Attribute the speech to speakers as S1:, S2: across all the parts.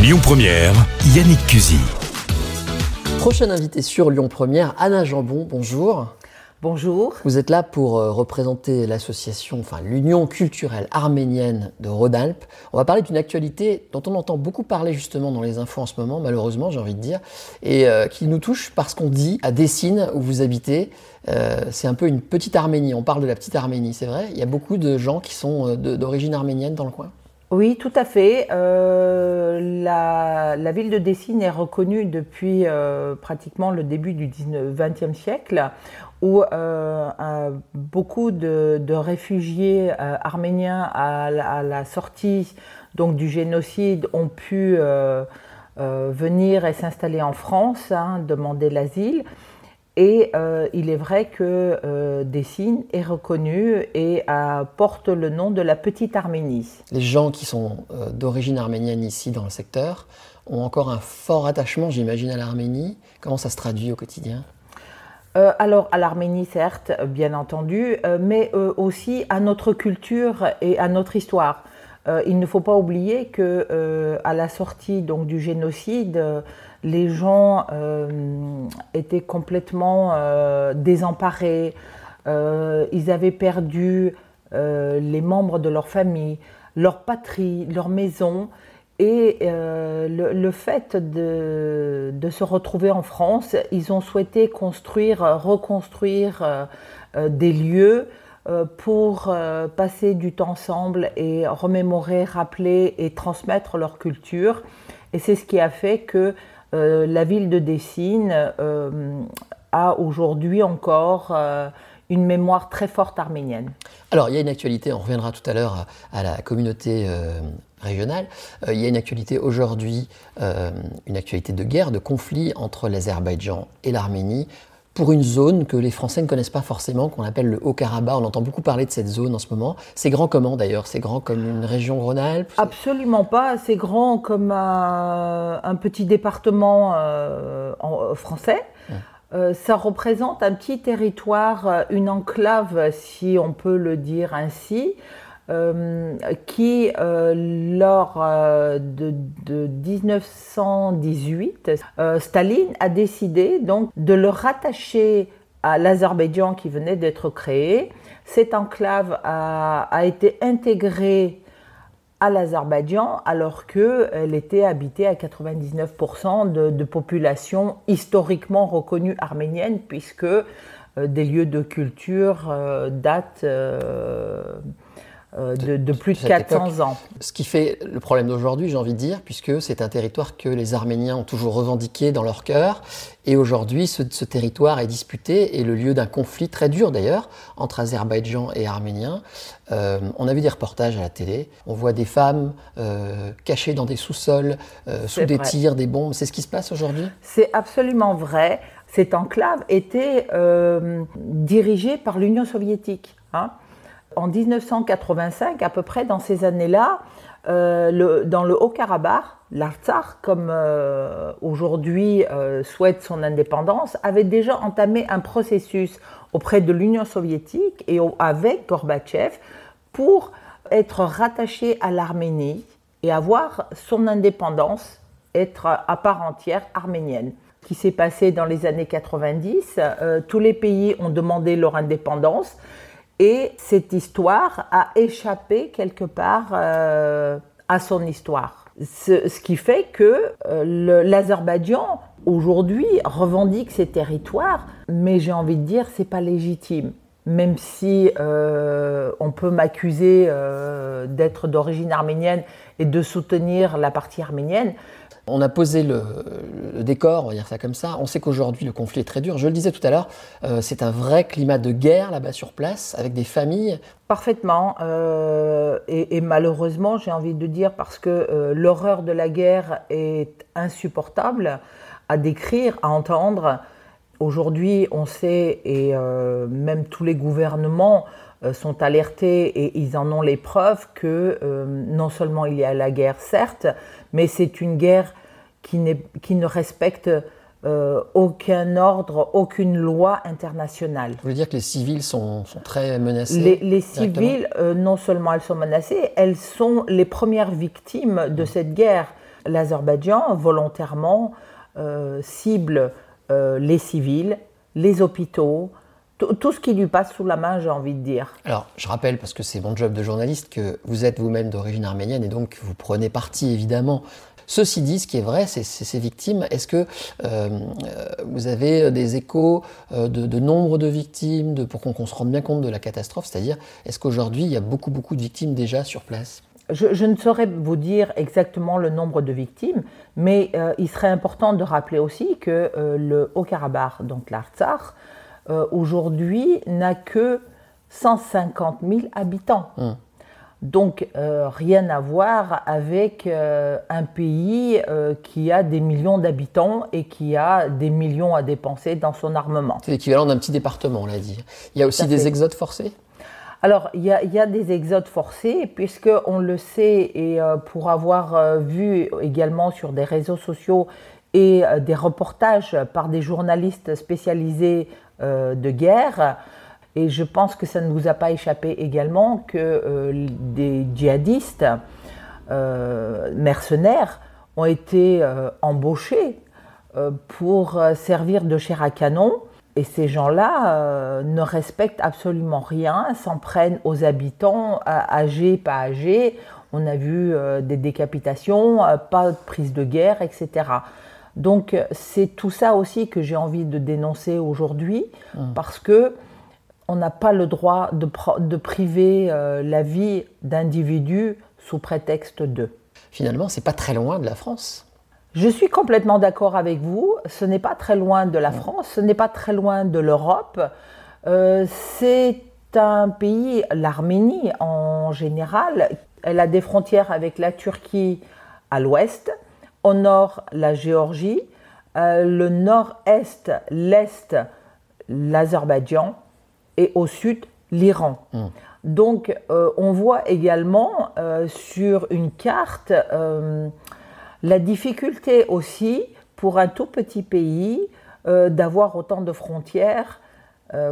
S1: Lyon Première, Yannick Cusy.
S2: Prochaine invitée sur Lyon Première, Anna Jambon, bonjour.
S3: Bonjour.
S2: Vous êtes là pour euh, représenter l'association, enfin l'Union culturelle arménienne de Rhône-Alpes. On va parler d'une actualité dont on entend beaucoup parler justement dans les infos en ce moment, malheureusement j'ai envie de dire, et euh, qui nous touche parce qu'on dit à Dessine, où vous habitez, euh, c'est un peu une petite Arménie. On parle de la petite Arménie, c'est vrai Il y a beaucoup de gens qui sont d'origine arménienne dans le coin
S3: oui, tout à fait. Euh, la, ville de Dessine est reconnue depuis euh, pratiquement le début du XXe siècle, où euh, beaucoup de, réfugiés arméniens à, la sortie donc, du génocide ont pu venir et s'installer en France, hein, demander l'asile. Et euh, il est vrai que euh, Dessine est reconnu et porte le nom de la petite Arménie.
S2: Les gens qui sont euh, d'origine arménienne ici dans le secteur ont encore un fort attachement, j'imagine, à l'Arménie. Comment ça se traduit au quotidien?
S3: Alors à l'Arménie, certes, bien entendu, mais aussi à notre culture et à notre histoire. il ne faut pas oublier que à la sortie donc du génocide, les gens euh, étaient complètement euh, désemparés, euh, ils avaient perdu les membres de leur famille, leur patrie, leur maison. Et le, fait de, se retrouver en France, ils ont souhaité construire, reconstruire des lieux pour passer du temps ensemble et remémorer, rappeler et transmettre leur culture. Et c'est ce qui a fait que euh, la ville de Dessine euh, a aujourd'hui encore euh, une mémoire très forte arménienne.
S2: Alors, il y a une actualité, on reviendra tout à l'heure à, la communauté régionale. il y a une actualité aujourd'hui, une actualité de guerre, de conflit entre l'Azerbaïdjan et l'Arménie pour une zone que les Français ne connaissent pas forcément, qu'on appelle le Haut-Karabakh. On entend beaucoup parler de cette zone en ce moment. C'est grand comment d'ailleurs? C'est grand comme une région Rhône-Alpes
S3: Absolument pas. C'est grand comme un, petit département euh, en, français. Euh, ça représente un petit territoire, une enclave, si on peut le dire ainsi, euh, qui, euh, lors euh, de, 1918, Staline a décidé donc de le rattacher à l'Azerbaïdjan qui venait d'être créé. Cette enclave a, été intégrée à l'Azerbaïdjan alors qu'elle était habitée à 99% de, de, population historiquement reconnue arménienne puisque des lieux de culture datent euh, de, plus de, 400 ans.
S2: Ce qui fait le problème d'aujourd'hui, j'ai envie de dire, puisque c'est un territoire que les Arméniens ont toujours revendiqué dans leur cœur. Et aujourd'hui, ce, territoire est disputé et le lieu d'un conflit très dur d'ailleurs entre Azerbaïdjan et Arméniens. Euh, on a vu des reportages à la télé. On voit des femmes euh, cachées dans des sous-sols, sous des tirs, des bombes. C'est ce qui se passe aujourd'hui?
S3: C'est absolument vrai. Cette enclave était dirigée par l'Union soviétique. Hein en 1985, à peu près dans ces années-là, euh, dans le Haut-Karabakh, l'Artsakh, comme euh, aujourd'hui euh, souhaite son indépendance, avait déjà entamé un processus auprès de l'Union soviétique et avec Gorbatchev pour être rattaché à l'Arménie et avoir son indépendance, être à part entière arménienne. Qui s'est passé dans les années 90, tous les pays ont demandé leur indépendance. Et cette histoire a échappé quelque part euh, à son histoire. Ce, qui fait que euh, l'Azerbaïdjan aujourd'hui revendique ses territoires, mais j'ai envie de dire c'est pas légitime. Même si euh, on peut m'accuser d'être d'origine arménienne et de soutenir la partie arménienne,
S2: on a posé le, décor, on va dire ça comme ça. On sait qu'aujourd'hui le conflit est très dur. Je le disais tout à l'heure, euh, c'est un vrai climat de guerre là-bas sur place, avec des familles.
S3: Parfaitement. Euh, et, malheureusement, j'ai envie de dire, parce que euh, l'horreur de la guerre est insupportable à décrire, à entendre. Aujourd'hui, on sait, et même tous les gouvernements sont alertés et ils en ont les preuves que non seulement il y a la guerre, certes, mais c'est une guerre qui, qui ne respecte euh, aucun ordre, aucune loi internationale.
S2: Vous voulez dire que les civils sont, très menacés
S3: Les, civils, euh, non seulement elles sont menacées, elles sont les premières victimes de cette guerre. l'Azerbaïdjan volontairement cible les civils, les hôpitaux, tout ce qui lui passe sous la main, j'ai envie de dire.
S2: Alors, je rappelle, parce que c'est mon job de journaliste, que vous êtes vous-même d'origine arménienne et donc vous prenez parti évidemment. Ceci dit, ce qui est vrai, c'est ces victimes. Est-ce que euh, vous avez des échos euh, de, nombre de victimes, de, pour qu'on se rende bien compte de la catastrophe? C'est-à-dire, est-ce qu'aujourd'hui, il y a beaucoup, beaucoup de victimes déjà sur place?
S3: Je, ne saurais vous dire exactement le nombre de victimes, mais euh, il serait important de rappeler aussi que le Haut-Karabakh, donc l'Artsakh, aujourd'hui n'a que 150 000 habitants. Hum. Donc euh, rien à voir avec euh, un pays qui a des millions d'habitants et qui a des millions à dépenser dans son armement.
S2: C'est l'équivalent d'un petit département, on l'a dit. Il y a aussi des exodes forcés?
S3: Alors, il y, y, a, des exodes forcés, puisque on le sait, et pour avoir vu également sur des réseaux sociaux et des reportages par des journalistes spécialisés euh, de guerre. Et je pense que ça ne vous a pas échappé également que euh, des djihadistes euh, mercenaires ont été embauchés pour servir de chair à canon. Et ces gens-là ne respectent absolument rien, s'en prennent aux habitants, âgés, pas âgés. On a vu des décapitations, pas de prise de guerre, etc. Donc c'est tout ça aussi que j'ai envie de dénoncer aujourd'hui, mmh. parce que on n'a pas le droit de, priver euh, la vie d'individus sous prétexte d'eux.
S2: Finalement, c'est pas très loin de la France.
S3: Je suis complètement d'accord avec vous. Ce n'est pas très loin de la mmh. France, ce n'est pas très loin de l'Europe. Euh, c'est un pays, l'Arménie en général, elle a des frontières avec la Turquie à l'ouest, au nord la Géorgie, euh, le nord-est, l'est, l'Azerbaïdjan et au sud l'Iran. Hmm. Donc euh, on voit également euh, sur une carte la difficulté aussi pour un tout petit pays d'avoir autant de frontières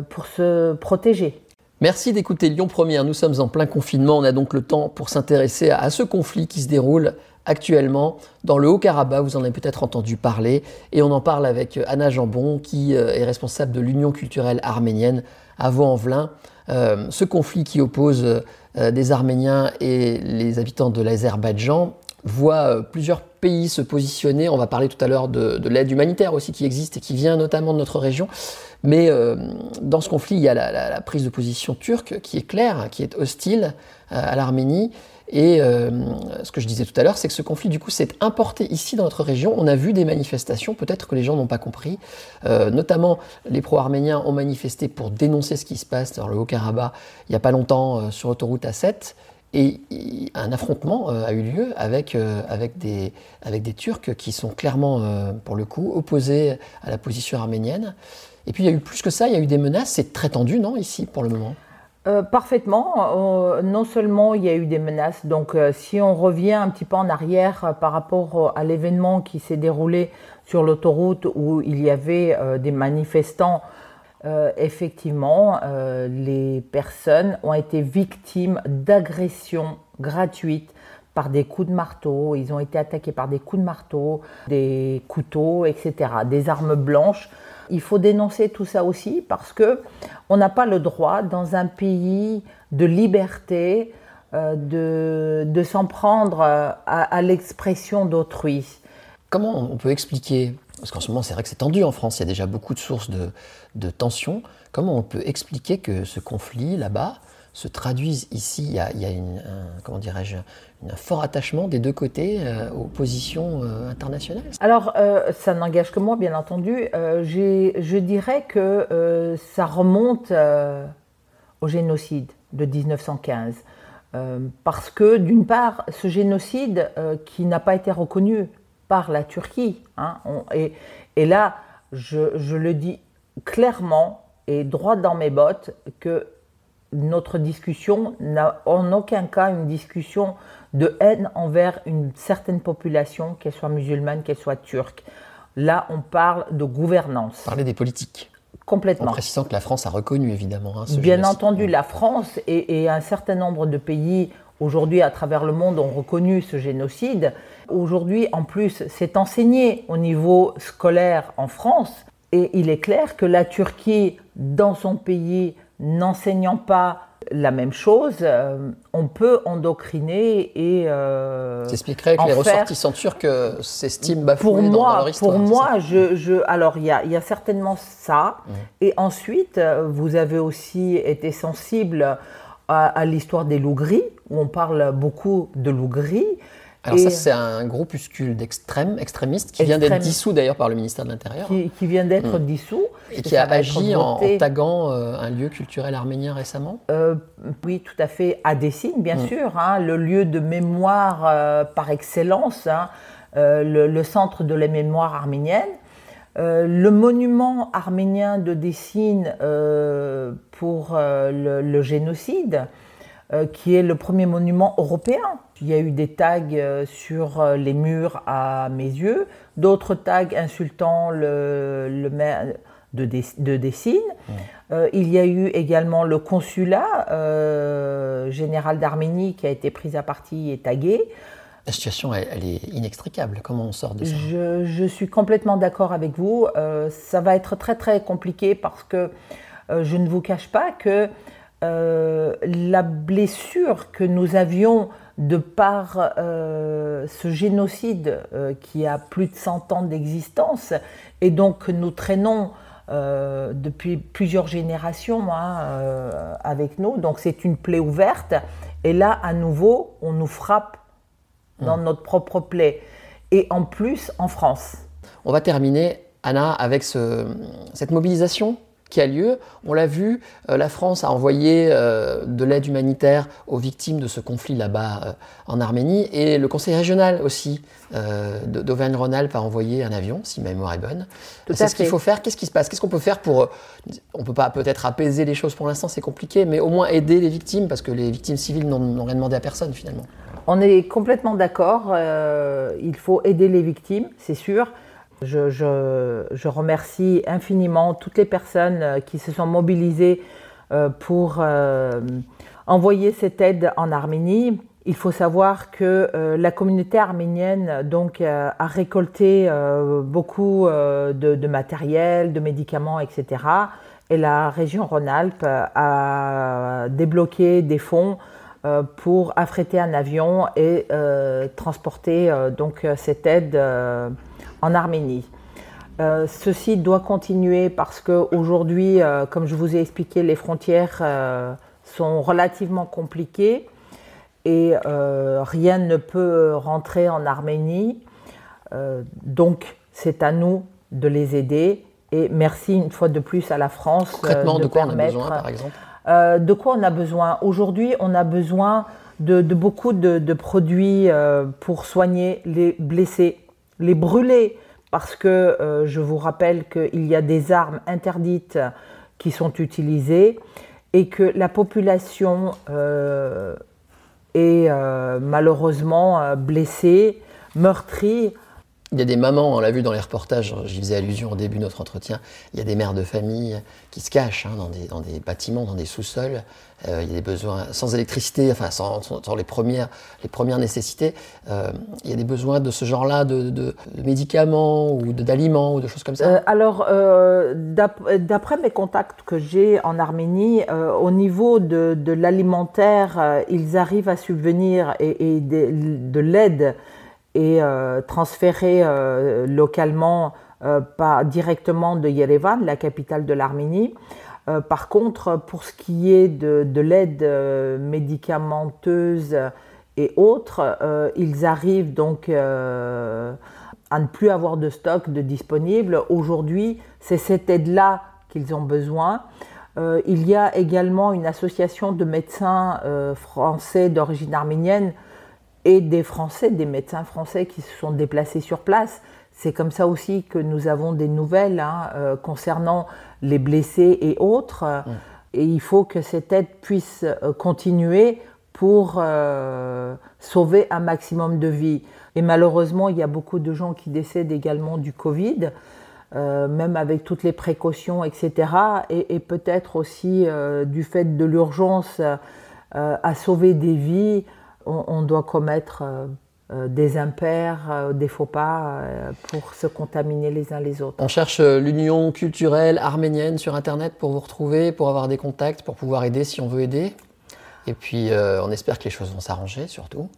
S3: pour se protéger.
S2: Merci d'écouter Lyon Première. Nous sommes en plein confinement. On a donc le temps pour s'intéresser à ce conflit qui se déroule actuellement dans le Haut-Karabakh. Vous en avez peut-être entendu parler. Et on en parle avec Anna Jambon, qui euh, est responsable de l'Union culturelle arménienne à Vaux-en-Velin. Euh, ce conflit qui oppose euh, des Arméniens et les habitants de l'Azerbaïdjan voit plusieurs pays se positionner. On va parler tout à l'heure de, l'aide humanitaire aussi qui existe et qui vient notamment de notre région. Mais dans ce conflit, il y a la, prise de position turque qui est claire, qui est hostile à l'Arménie et euh, ce que je disais tout à l'heure, c'est que ce conflit, du coup, s'est importé ici dans notre région. On a vu des manifestations, peut-être que les gens n'ont pas compris. Euh, notamment, les pro-arméniens ont manifesté pour dénoncer ce qui se passe dans le Haut-Karabakh il n'y a pas longtemps euh, sur l'autoroute A7. Et un affrontement a eu lieu avec, avec, des, avec des Turcs qui sont clairement, pour le coup, opposés à la position arménienne. Et puis il y a eu plus que ça, il y a eu des menaces. C'est très tendu, non, ici, pour le moment?
S3: Euh, parfaitement. Euh, non seulement il y a eu des menaces, donc euh, si on revient un petit peu en arrière par rapport à l'événement qui s'est déroulé sur l'autoroute où il y avait des manifestants, effectivement, les personnes ont été victimes d'agressions gratuites par des coups de marteau, ils ont été attaqués par des coups de marteau, des couteaux, etc., des armes blanches. Il faut dénoncer tout ça aussi parce que on n'a pas le droit dans un pays de liberté euh, de, s'en prendre euh, à, l'expression d'autrui.
S2: Comment on peut expliquer, parce qu'en ce moment c'est vrai que c'est tendu en France, il y a déjà beaucoup de sources de, de tensions, comment on peut expliquer que ce conflit là-bas se traduisent ici. Il y a, une, un, comment dirais-je, un fort attachement des deux côtés euh, aux positions euh, internationales.
S3: Alors, euh, ça n'engage que moi, bien entendu. je dirais que ça remonte au génocide de 1915. parce que, d'une part, ce génocide qui n'a pas été reconnu par la Turquie, hein, et, là, je, je le dis clairement et droit dans mes bottes, que notre discussion n'a en aucun cas une discussion de haine envers une certaine population, qu'elle soit musulmane, qu'elle soit turque. Là, on parle de gouvernance.
S2: Parler des politiques.
S3: Complètement.
S2: En précisant que la France a reconnu évidemment. Hein,
S3: Bien entendu, la France et, un certain nombre de pays aujourd'hui à travers le monde ont reconnu ce génocide. Aujourd'hui, en plus, c'est enseigné au niveau scolaire en France. Et il est clair que la Turquie, dans son pays, n'enseignant pas la même chose, euh, on peut endocriner et.
S2: Euh, T'expliquerais que les ressortissants turcs s'estiment bafoués
S3: pour
S2: moi,
S3: dans
S2: leur histoire.
S3: Pour moi, je, je, alors il y a, y a, certainement ça. Et ensuite, vous avez aussi été sensible à, l'histoire des loups gris, où on parle beaucoup de loups gris.
S2: Alors ça, c'est un groupuscule d'extrêmes, extrémistes, qui vient d'être dissous d'ailleurs par le ministère de l'Intérieur.
S3: Qui, vient d'être hmm. dissous.
S2: Et qui a agi en, taguant euh, un lieu culturel arménien récemment
S3: euh, Oui, tout à fait, à Dessine, bien hmm. sûr, hein, le lieu de mémoire euh, par excellence, hein, le, centre de la mémoire arménienne. le monument arménien de Dessine pour le, génocide, qui est le premier monument européen il y a eu des tags euh, sur euh, les murs à mes yeux, d'autres tags insultant le, maire de, Dessine. Euh, il y a eu également le consulat général d'Arménie qui a été pris à partie et tagué.
S2: La situation, elle, est inextricable. Comment on sort de ça?
S3: Je, suis complètement d'accord avec vous. ça va être très très compliqué parce que je ne vous cache pas que la blessure que nous avions de par euh, ce génocide euh, qui a plus de 100 ans d'existence et donc nous traînons euh, depuis plusieurs générations hein, avec nous. Donc c'est une plaie ouverte et là à nouveau on nous frappe dans mmh. notre propre plaie et en plus en France.
S2: On va terminer Anna avec cette mobilisation? Qui a lieu. On l'a vu, euh, la France a envoyé euh, de l'aide humanitaire aux victimes de ce conflit là-bas euh, en Arménie et le conseil régional aussi d'Auvergne-Rhône-Alpes a envoyé un avion, si ma mémoire est bonne. C'est ce qu'il faut faire. Qu'est-ce qui se passe? Qu'est-ce qu'on peut faire pour... On ne peut pas peut-être apaiser les choses pour l'instant, c'est compliqué, mais au moins aider les victimes parce que les victimes civiles n'ont rien demandé à personne finalement.
S3: On est complètement d'accord. il faut aider les victimes, c'est sûr. Je, remercie infiniment toutes les personnes euh, qui se sont mobilisées euh, pour euh, envoyer cette aide en Arménie. Il faut savoir que la communauté arménienne donc, a récolté beaucoup de, matériel, de médicaments, etc. Et la région Rhône-Alpes a débloqué des fonds pour affréter un avion et transporter donc cette aide en Arménie. Euh, ceci doit continuer parce qu'aujourd'hui, euh, comme je vous ai expliqué, les frontières euh, sont relativement compliquées et rien ne peut rentrer en Arménie. donc, c'est à nous de les aider. Et merci une fois de plus à la France.
S2: Concrètement, de, quoi on a besoin, par exemple?
S3: De quoi on a besoin? Aujourd'hui, on a besoin de, beaucoup de produits pour soigner les blessés les brûler, parce que euh, je vous rappelle qu'il y a des armes interdites qui sont utilisées et que la population euh, est euh, malheureusement blessée, meurtrie.
S2: Il y a des mamans, on l'a vu dans les reportages, j'y faisais allusion au début de notre entretien, il y a des mères de famille qui se cachent hein, dans, des, bâtiments, dans des sous-sols. Euh, il y a des besoins sans électricité, enfin sans, les, premières, nécessités. Euh, il y a des besoins de ce genre-là, de, médicaments ou d'aliments ou de choses comme ça? Euh,
S3: Alors, d'après mes contacts que j'ai en Arménie, au niveau de, l'alimentaire, ils arrivent à subvenir et de l'aide et euh, transféré euh, localement, euh, pas directement de Yerevan, la capitale de l'Arménie. par contre, pour ce qui est de, l'aide médicamenteuse et autres, ils arrivent donc à ne plus avoir de stock de disponible. Aujourd'hui, c'est cette aide-là qu'ils ont besoin. il y a également une association de médecins français d'origine arménienne et des Français, des médecins français qui se sont déplacés sur place. C'est comme ça aussi que nous avons des nouvelles hein, euh, concernant les blessés et autres. Et il faut que cette aide puisse euh, continuer pour euh, sauver un maximum de vies. Et malheureusement, il y a beaucoup de gens qui décèdent également du Covid, même avec toutes les précautions, etc. Et, et peut-être aussi du fait de l'urgence à sauver des vies. On, doit commettre des impairs, des faux pas pour se contaminer les uns les autres.
S2: On cherche l'union culturelle arménienne sur Internet pour vous retrouver, pour avoir des contacts, pour pouvoir aider si on veut aider. Et puis, euh, on espère que les choses vont s'arranger, surtout.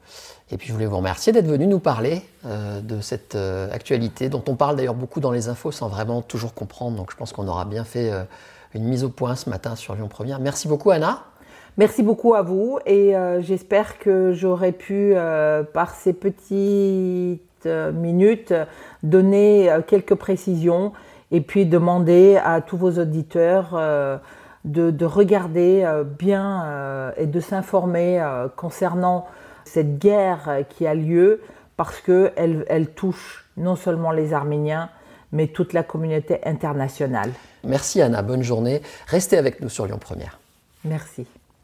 S2: Et puis, je voulais vous remercier d'être venu nous parler euh, de cette euh, actualité, dont on parle d'ailleurs beaucoup dans les infos sans vraiment toujours comprendre. Donc, je pense qu'on aura bien fait une mise au point ce matin sur Lyon Première. Merci beaucoup, Anna.
S3: Merci beaucoup à vous. Et j'espère que j'aurai pu, par ces petites minutes, donner quelques précisions et puis demander à tous vos auditeurs de, regarder euh, bien euh, et de s'informer euh, concernant cette guerre qui a lieu parce qu'elle elle touche non seulement les Arméniens, mais toute la communauté internationale.
S2: Merci Anna, bonne journée. Restez avec nous sur Lyon Première.
S3: Merci.